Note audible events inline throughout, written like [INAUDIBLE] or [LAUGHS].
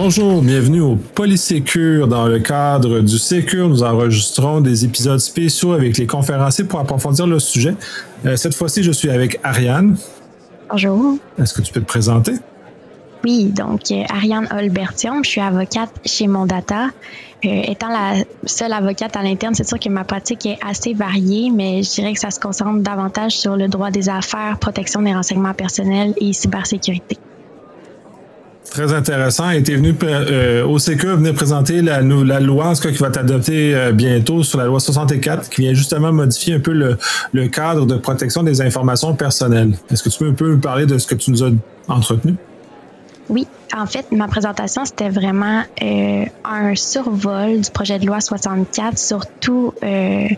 Bonjour, bienvenue au Polysécure. Dans le cadre du Sécure, nous enregistrons des épisodes spéciaux avec les conférenciers pour approfondir le sujet. Euh, cette fois-ci, je suis avec Ariane. Bonjour. Est-ce que tu peux te présenter? Oui, donc euh, Ariane Olbertium, je suis avocate chez Mondata. Euh, étant la seule avocate à l'interne, c'est sûr que ma pratique est assez variée, mais je dirais que ça se concentre davantage sur le droit des affaires, protection des renseignements personnels et cybersécurité. Très intéressant. Et tu venu euh, au CQ venir présenter la, la loi en ce cas, qui va être adoptée euh, bientôt sur la loi 64 qui vient justement modifier un peu le, le cadre de protection des informations personnelles. Est-ce que tu peux un peu nous parler de ce que tu nous as entretenu? Oui, en fait, ma présentation, c'était vraiment euh, un survol du projet de loi 64, surtout, euh,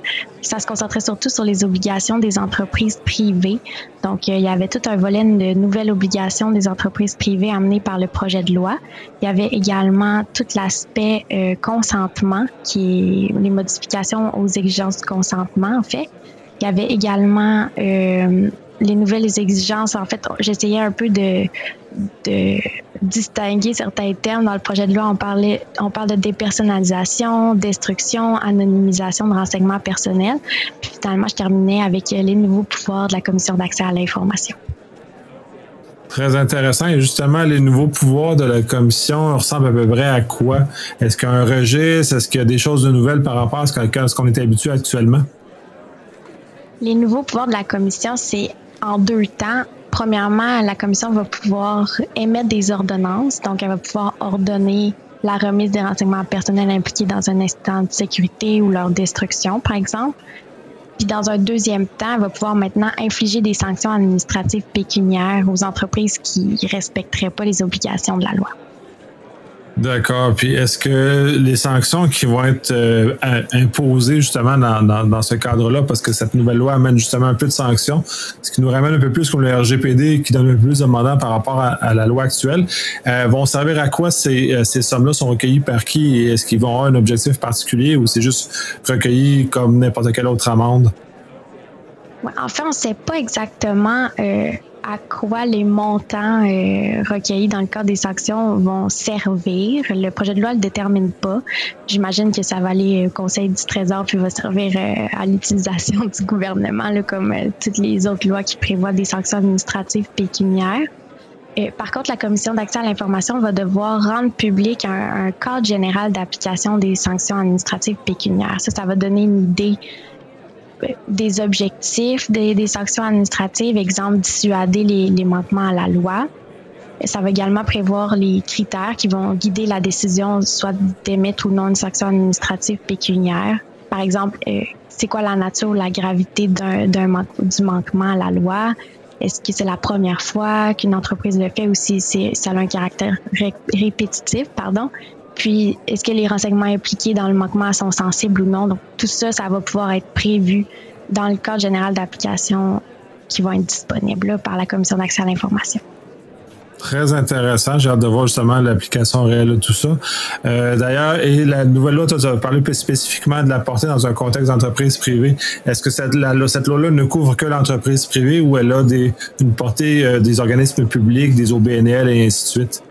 ça se concentrait surtout sur les obligations des entreprises privées. Donc, euh, il y avait tout un volet de nouvelles obligations des entreprises privées amenées par le projet de loi. Il y avait également tout l'aspect euh, consentement, qui est les modifications aux exigences du consentement, en fait. Il y avait également euh, les nouvelles exigences. En fait, j'essayais un peu de, de distinguer certains termes dans le projet de loi. On parlait, on parle de dépersonnalisation, destruction, anonymisation de renseignements personnels. Puis finalement, je terminais avec les nouveaux pouvoirs de la Commission d'accès à l'information. Très intéressant. Et justement, les nouveaux pouvoirs de la commission ressemblent à peu près à quoi? Est-ce qu'il y a un registre? Est-ce qu'il y a des choses de nouvelles par rapport à ce qu'on est habitué actuellement? Les nouveaux pouvoirs de la commission, c'est en deux temps. Premièrement, la commission va pouvoir émettre des ordonnances, donc elle va pouvoir ordonner la remise des renseignements personnels impliqués dans un incident de sécurité ou leur destruction, par exemple. Puis dans un deuxième temps, elle va pouvoir maintenant infliger des sanctions administratives pécuniaires aux entreprises qui respecteraient pas les obligations de la loi. D'accord. Puis est-ce que les sanctions qui vont être euh, imposées justement dans, ce cadre-là, parce que cette nouvelle loi amène justement un peu de sanctions, ce qui nous ramène un peu plus comme le RGPD qui donne un peu plus de mandats par rapport à, la loi actuelle, euh, vont servir à quoi ces, euh, ces sommes-là sont recueillies par qui? Et est-ce qu'ils vont avoir un objectif particulier ou c'est juste recueilli comme n'importe quelle autre amende? En fait, on ne sait pas exactement à quoi les montants euh, recueillis dans le cadre des sanctions vont servir. Le projet de loi ne le détermine pas. J'imagine que ça va aller au Conseil du Trésor puis va servir euh, à l'utilisation [LAUGHS] du gouvernement, là, comme euh, toutes les autres lois qui prévoient des sanctions administratives pécuniaires. Et, par contre, la Commission d'accès à l'information va devoir rendre public un, un cadre général d'application des sanctions administratives pécuniaires. Ça, ça va donner une idée des objectifs des, des, sanctions administratives, exemple dissuader les, les, manquements à la loi. Ça va également prévoir les critères qui vont guider la décision soit d'émettre ou non une sanction administrative pécuniaire. Par exemple, euh, c'est quoi la nature ou la gravité d'un, du manquement à la loi? Est-ce que c'est la première fois qu'une entreprise le fait ou si ça a un caractère ré- répétitif, pardon? Puis, est-ce que les renseignements impliqués dans le manquement sont sensibles ou non? Donc, tout ça, ça va pouvoir être prévu dans le cadre général d'application qui va être disponible par la Commission d'accès à l'information. Très intéressant. J'ai hâte de voir justement l'application réelle de tout ça. Euh, D'ailleurs, et la nouvelle loi, tu as parlé plus spécifiquement de la portée dans un contexte d'entreprise privée. Est-ce que cette, loi-là ne couvre que l'entreprise privée ou elle a une portée euh, des organismes publics, des OBNL et ainsi de suite?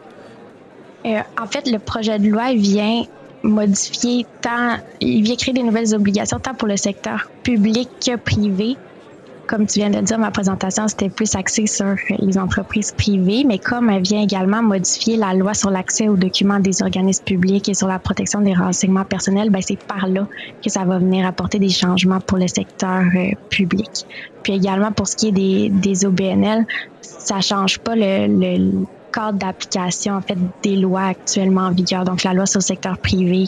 Euh, en fait, le projet de loi vient modifier tant, il vient créer des nouvelles obligations tant pour le secteur public que privé. Comme tu viens de dire, ma présentation, c'était plus axé sur les entreprises privées, mais comme elle vient également modifier la loi sur l'accès aux documents des organismes publics et sur la protection des renseignements personnels, ben c'est par là que ça va venir apporter des changements pour le secteur euh, public. Puis également pour ce qui est des, des OBNL, ça change pas le, le cadre d'application en fait des lois actuellement en vigueur. Donc la loi sur le secteur privé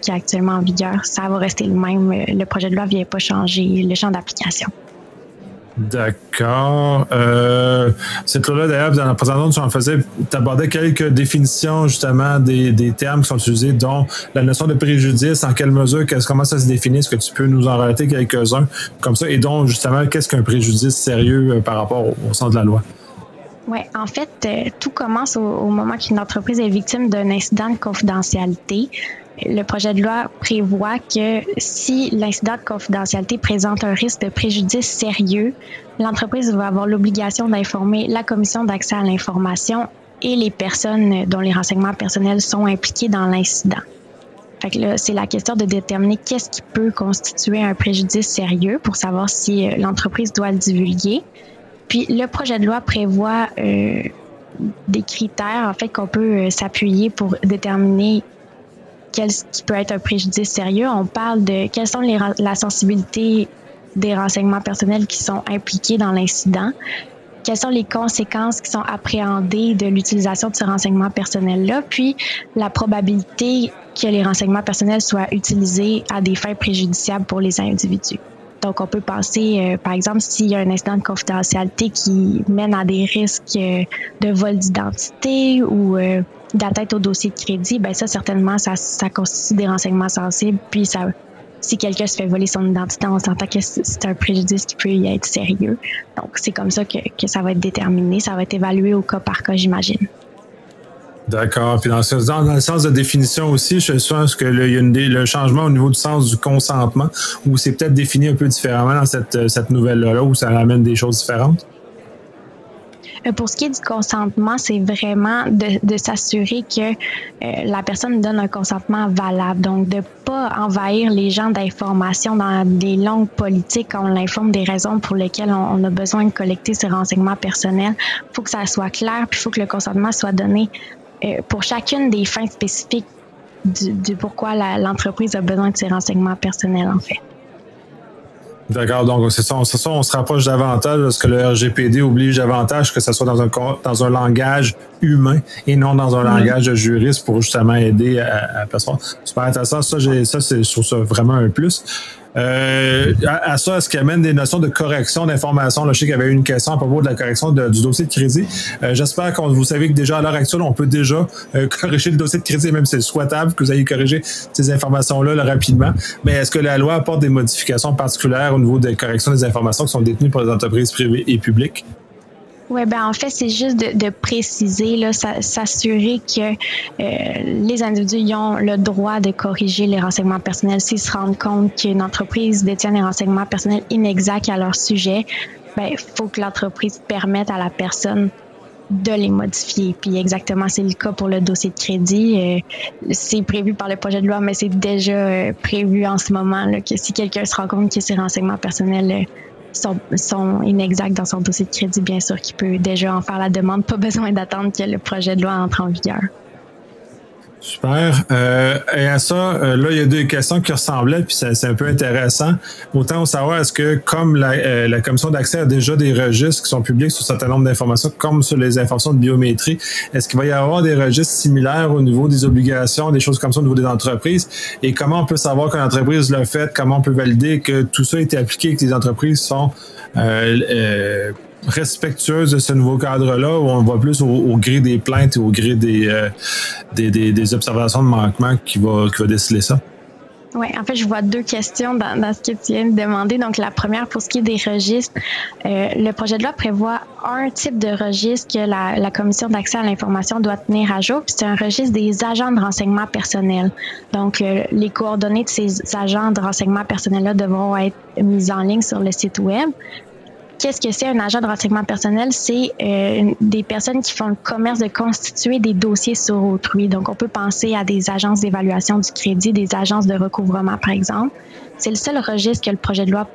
qui est actuellement en vigueur, ça va rester le même. Le projet de loi ne vient pas changer le champ d'application. D'accord. Euh, cette loi-là, d'ailleurs, dans la présentation, tu en faisais, tu abordais quelques définitions justement des, des, termes qui sont utilisés, dont la notion de préjudice, en quelle mesure, comment ça se définit, est-ce que tu peux nous en relater quelques-uns comme ça, et donc justement, qu'est-ce qu'un préjudice sérieux euh, par rapport au, au sens de la loi? Oui, en fait, euh, tout commence au, au moment qu'une entreprise est victime d'un incident de confidentialité. Le projet de loi prévoit que si l'incident de confidentialité présente un risque de préjudice sérieux, l'entreprise va avoir l'obligation d'informer la commission d'accès à l'information et les personnes dont les renseignements personnels sont impliqués dans l'incident. Fait que là, c'est la question de déterminer qu'est-ce qui peut constituer un préjudice sérieux pour savoir si euh, l'entreprise doit le divulguer. Puis le projet de loi prévoit euh, des critères en fait qu'on peut euh, s'appuyer pour déterminer quel qui peut être un préjudice sérieux. On parle de quelles sont les, la sensibilité des renseignements personnels qui sont impliqués dans l'incident, quelles sont les conséquences qui sont appréhendées de l'utilisation de ce renseignement personnel-là, puis la probabilité que les renseignements personnels soient utilisés à des fins préjudiciables pour les individus. Donc, on peut penser, euh, par exemple, s'il y a un incident de confidentialité qui mène à des risques euh, de vol d'identité ou euh, d'atteinte au dossier de crédit, ben ça, certainement, ça, ça constitue des renseignements sensibles, puis ça si quelqu'un se fait voler son identité, on s'entend que c'est un préjudice qui peut y être sérieux. Donc, c'est comme ça que, que, ça va être déterminé. Ça va être évalué au cas par cas, j'imagine. D'accord. Puis dans, le sens de définition aussi, je pense que le, y a une, le changement au niveau du sens du consentement, où c'est peut-être défini un peu différemment dans cette, cette nouvelle-là, où ça amène des choses différentes. Euh, pour ce qui est du consentement, c'est vraiment de, s'assurer que euh, la personne donne un consentement valable. Donc, de pas envahir les gens d'informations dans des langues politiques on l'informe des raisons pour lesquelles on, a besoin de collecter ces renseignements personnels. Il faut que ça soit clair, puis il faut que le consentement soit donné euh, pour chacune des fins spécifiques du, du pourquoi l'entreprise a besoin de ces renseignements personnels, en fait. D'accord, donc c'est ça, on, ça, on se rapproche davantage parce que le RGPD oblige davantage que ce soit dans un, dans un langage humain et non dans un langage de juriste pour justement aider à, à personne. Super intéressant, ça, ça c'est, je trouve ça vraiment un plus. Euh, à, ça, est-ce qu'il amène des notions de correction d'informations? Je sais qu'il y avait une question à propos de la correction du dossier de crédit. Euh, j'espère que vous savez que déjà à l'heure actuelle, on peut déjà euh, [LAUGHS] corriger le dossier de crédit, même si c'est souhaitable que vous ayez corrigé ces informations-là rapidement. Mais est-ce que la loi apporte des modifications particulières au niveau des corrections des informations qui sont détenues par les entreprises privées et publiques? Oui, ben en fait, c'est juste de, de préciser, là, s'assurer que euh, les individus ont le droit de corriger les renseignements personnels s'ils se rendent compte qu'une entreprise détient des renseignements personnels inexacts à leur sujet. Ben, il faut que l'entreprise permette à la personne de les modifier. Puis exactement, c'est le cas pour le dossier de crédit. Euh, c'est prévu par le projet de loi, mais c'est déjà euh, prévu en ce moment là, que si quelqu'un se rend compte que ses renseignements personnels sont, sont, inexacts dans son dossier de crédit, bien sûr, qu'il peut déjà en faire la demande. Pas besoin d'attendre que le projet de loi entre en vigueur. Super. Euh, et à ça, euh, là, il y a deux questions qui ressemblaient, puis c'est un peu intéressant. Autant savoir, est-ce que comme la, euh, la Commission d'accès a déjà des registres qui sont publics sur un certain nombre d'informations, comme sur les informations de biométrie, est-ce qu'il va y avoir des registres similaires au niveau des obligations, des choses comme ça au niveau des entreprises? Et comment on peut savoir qu'une entreprise l'a fait? Comment on peut valider que tout ça a été appliqué, que les entreprises sont respectueuse de ce nouveau cadre-là ou on va plus au, gré des plaintes et au gré euh, des, des, observations de manquement qui va, qui va déceler ça? Oui, en fait, je vois deux questions dans, ce que tu viens de demander. Donc, la première, pour ce qui est des registres, euh, le projet de loi prévoit un type de registre que la, la Commission d'accès à l'information doit tenir à jour, puis c'est un registre des agents de renseignement personnel. Donc, euh, les coordonnées de ces agents de renseignement personnel-là devront être mises en ligne sur le site Web. Qu'est-ce que c'est un agent de renseignement personnel? C'est euh, des personnes qui font le commerce de constituer des dossiers sur autrui. Donc, on peut penser à des agences d'évaluation du crédit, des agences de recouvrement, par exemple. C'est le seul registre que le projet de loi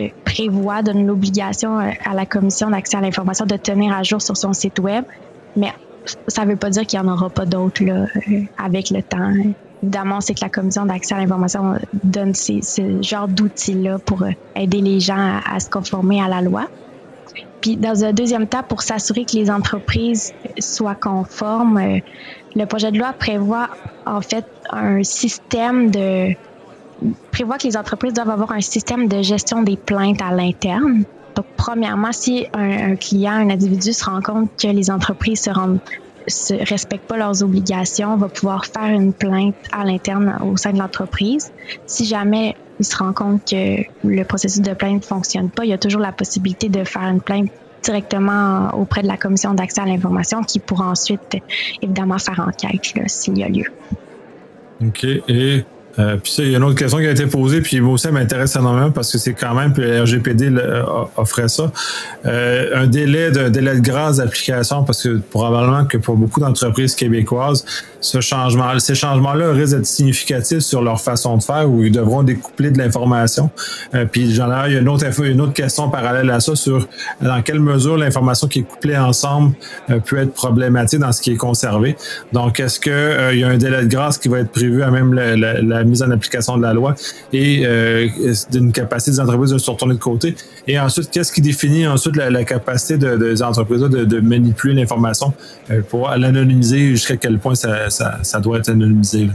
euh, prévoit, donne l'obligation euh, à la Commission d'accès à l'information de tenir à jour sur son site Web. Mais ça ne veut pas dire qu'il n'y en aura pas d'autres avec le temps évidemment, c'est que la commission d'accès à l'information donne ces, ce genre d'outils-là pour euh, aider les gens à, se conformer à la loi. Puis, dans un deuxième temps, pour s'assurer que les entreprises soient conformes, euh, le projet de loi prévoit en fait un système de prévoit que les entreprises doivent avoir un système de gestion des plaintes à l'interne. Donc, premièrement, si un, un, client, un individu se rend compte que les entreprises se rendent ne respectent pas leurs obligations, va pouvoir faire une plainte à l'interne au sein de l'entreprise. Si jamais il se rend compte que le processus de plainte ne fonctionne pas, il y a toujours la possibilité de faire une plainte directement auprès de la commission d'accès à l'information qui pourra ensuite évidemment faire enquête s'il y a lieu. OK. Et Euh, puis ça, il y a une autre question qui a été posée, puis moi aussi, elle m'intéresse énormément parce que c'est quand même, puis le RGPD offrait ça, euh, un délai d'un délai de grâce d'application, parce que probablement que pour beaucoup d'entreprises québécoises, ce changement, ces changements-là risquent d'être significatifs sur leur façon de faire, où ils devront découpler de l'information. Euh, puis genre, il y a une autre, une autre question parallèle à ça sur dans quelle mesure l'information qui est couplée ensemble euh, peut être problématique dans ce qui est conservé. Donc, est-ce qu'il euh, y a un délai de grâce qui va être prévu à même la, la, mise en application de la loi et euh, d'une capacité des entreprises de se retourner de côté? Et ensuite, qu'est-ce qui définit ensuite la, capacité de, des entreprises de, manipuler l'information euh, pour l'anonymiser jusqu'à quel point ça, doit être anonymisé?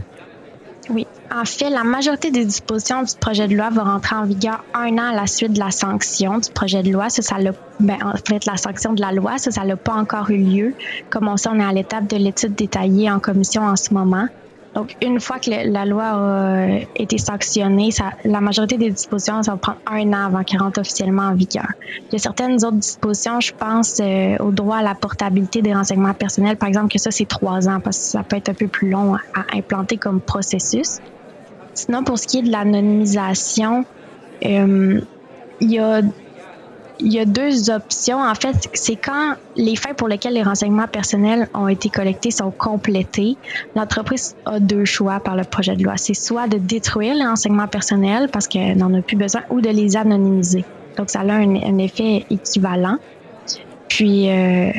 Oui. En fait, la majorité des dispositions du projet de loi vont rentrer en vigueur un an à la suite de la sanction du projet de loi. Ça ben, en fait, la sanction de la loi, ça, ça n'a pas encore eu lieu. Comme on sait, on est à l'étape de l'étude détaillée en commission en ce moment. Donc, une fois que la loi a été sanctionnée, ça, la majorité des dispositions, ça va prendre un an avant qu'elle rentre officiellement en vigueur. Il y a certaines autres dispositions, je pense euh, au droit à la portabilité des renseignements personnels, par exemple, que ça, c'est trois ans, parce que ça peut être un peu plus long à implanter comme processus. Sinon, pour ce qui est de l'anonymisation, euh, il y a il y a deux options. En fait, c'est quand les faits pour lesquels les renseignements personnels ont été collectés sont complétés, l'entreprise a deux choix par le projet de loi. C'est soit de détruire les renseignements personnels parce qu'elle n'en a plus besoin ou de les anonymiser. Donc, ça a un, effet équivalent. Puis, euh,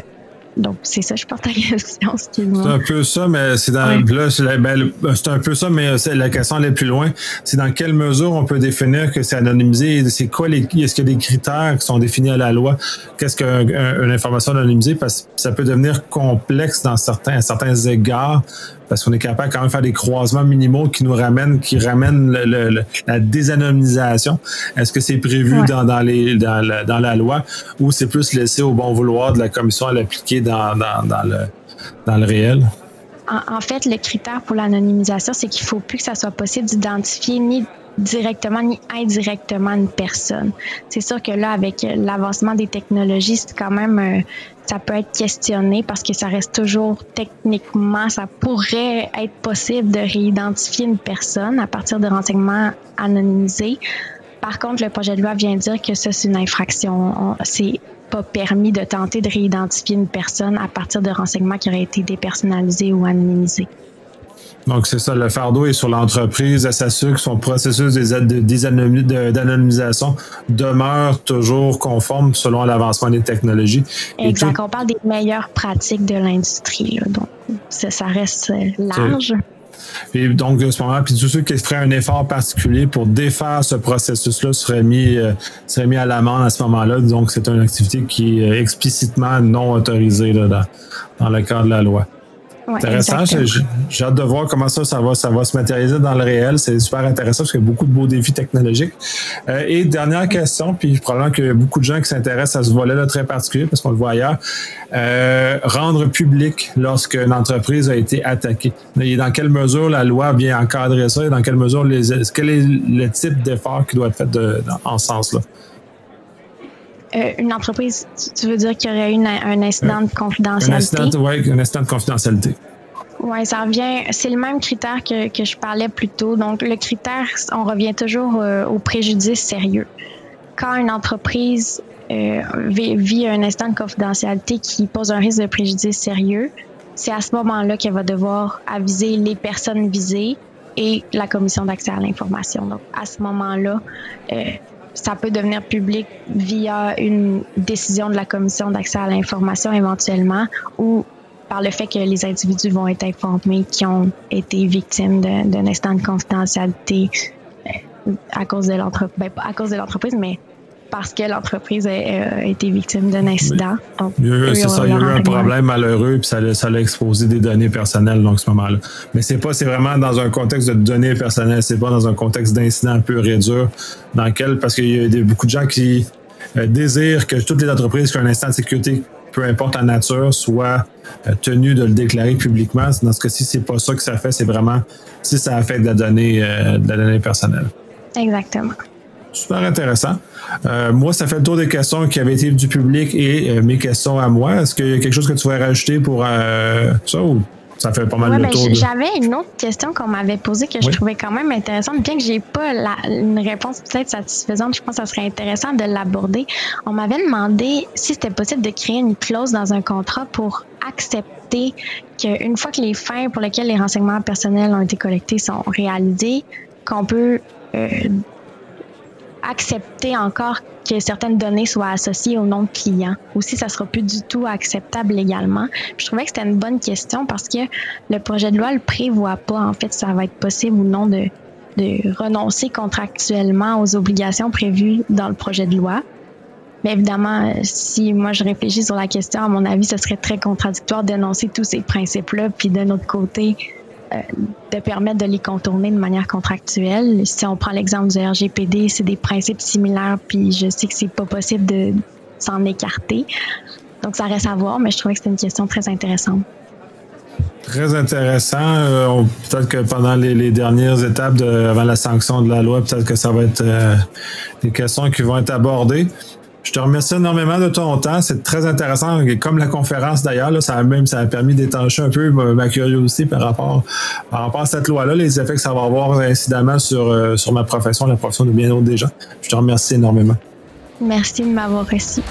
donc, c'est ça, je porte ta question, C'est un peu ça, mais c'est dans. Ben, c'est un peu ça, mais la question est plus loin. C'est dans quelle mesure on peut définir que c'est anonymisé? C'est quoi les. Est-ce qu'il y a des critères qui sont définis à la loi? Qu'est-ce qu'une information anonymisée? Parce que ça peut devenir complexe dans certains, à certains égards parce qu'on est capable quand même de faire des croisements minimaux qui nous ramènent, qui ramènent la désanonymisation. Est-ce que c'est prévu dans, dans, les, dans, la, dans la loi ou c'est plus laissé au bon vouloir de la commission à l'appliquer dans, dans, dans, le, dans le réel? En, fait, le critère pour l'anonymisation, c'est qu'il ne faut plus que ça soit possible d'identifier ni directement ni indirectement une personne. C'est sûr que là, avec l'avancement des technologies, c'est quand même, euh, ça peut être questionné parce que ça reste toujours techniquement, ça pourrait être possible de réidentifier une personne à partir de renseignements anonymisés. Par contre, le projet de loi vient dire que ça, c'est une infraction. C'est pas permis de tenter de réidentifier une personne à partir de renseignements qui auraient été dépersonnalisés ou anonymisés. Donc, c'est ça, le fardeau est sur l'entreprise de s'assurer que son processus d'anonymisation demeure toujours conforme selon l'avancement des technologies. Exact. On parle des meilleures pratiques de l'industrie. Donc, ça, reste euh, large. Et donc, de ce moment, puis tous ceux qui feraient un effort particulier pour défaire ce processus-là seraient mis, euh, seraient mis à l'amende à ce moment-là. Donc, c'est une activité qui est explicitement non autorisée dans, dans le cadre de la loi. Intéressant. J'ai hâte de voir comment ça, ça va, ça va se matérialiser dans le réel. C'est super intéressant parce qu'il y a beaucoup de beaux défis technologiques. Euh, et dernière question, puis probablement qu'il y a beaucoup de gens qui s'intéressent à ce volet-là très particulier parce qu'on le voit ailleurs. Euh, rendre public lorsqu'une entreprise a été attaquée. Et dans quelle mesure la loi vient encadrer ça? Et dans quelle mesure les, quel est le type d'effort qui doit être fait de, en ce sens-là? Euh, une entreprise, tu veux dire qu'il y aurait eu un incident de confidentialité? Un incident, oui, un incident de confidentialité. Oui, ça revient. C'est le même critère que, que, je parlais plus tôt. Donc, le critère, on revient toujours euh, au préjudice sérieux. Quand une entreprise euh, vit, un instant de confidentialité qui pose un risque de préjudice sérieux, c'est à ce moment-là qu'elle va devoir aviser les personnes visées et la commission d'accès à l'information. Donc, à ce moment-là, euh, ça peut devenir public via une décision de la commission d'accès à l'information éventuellement ou par le fait que les individus vont être informés qui ont été victimes d'un instant de confidentialité euh, à cause de l'entreprise, ben, à cause de l'entreprise, mais parce que l'entreprise a, été victime d'un incident. ça, il y a eu un problème malheureux, puis ça, ça a exposé des données personnelles dans ce moment-là. Mais c'est pas, c'est vraiment dans un contexte de données personnelles, c'est pas dans un contexte d'incident un peu réduit, dans lequel, parce qu'il y a beaucoup de gens qui euh, désirent que toutes les entreprises qui ont un instant de sécurité, peu importe la nature, soient euh, tenues de le déclarer publiquement. Dans ce cas-ci, c'est pas ça que ça fait, c'est vraiment si ça affecte la donnée, euh, de la donnée personnelle. Exactement. Super intéressant. Euh, moi, ça fait le tour des questions qui avaient été du public et euh, mes questions à moi. Est-ce qu'il y a quelque chose que tu voudrais rajouter pour euh, ça ou ça fait pas mal de ben, tour. J'avais une autre question qu'on m'avait posée que je trouvais quand même intéressante, bien que j'ai pas une réponse peut-être satisfaisante. Je pense que ça serait intéressant de l'aborder. On m'avait demandé si c'était possible de créer une clause dans un contrat pour accepter qu'une fois que les fins pour lesquelles les renseignements personnels ont été collectés sont réalisés, qu'on peut euh, accepter encore que certaines données soient associées au nom de client. Aussi, ça sera plus du tout acceptable légalement. je trouvais que c'était une bonne question parce que le projet de loi le prévoit pas. En fait, ça va être possible ou non de, de renoncer contractuellement aux obligations prévues dans le projet de loi. Mais évidemment, si moi je réfléchis sur la question, à mon avis, ce serait très contradictoire d'énoncer tous ces principes-là, puis d'un autre côté, de permettre de les contourner de manière contractuelle. Si on prend l'exemple du RGPD, c'est des principes similaires, puis je sais que c'est pas possible de s'en écarter. Donc ça reste à voir, mais je trouvais que c'était une question très intéressante. Très intéressant. Euh, peut-être que pendant les, dernières étapes avant la sanction de la loi, peut-être que ça va être euh, des questions qui vont être abordées. Je te remercie énormément de ton temps. C'est très intéressant. Comme la conférence d'ailleurs, ça a même ça a permis d'étancher un peu ma, curiosité par rapport, à cette loi-là, les effets que ça va avoir incidemment sur, euh, sur ma profession, la profession de bien d'autres des gens. Je te remercie énormément. Merci de m'avoir reçu.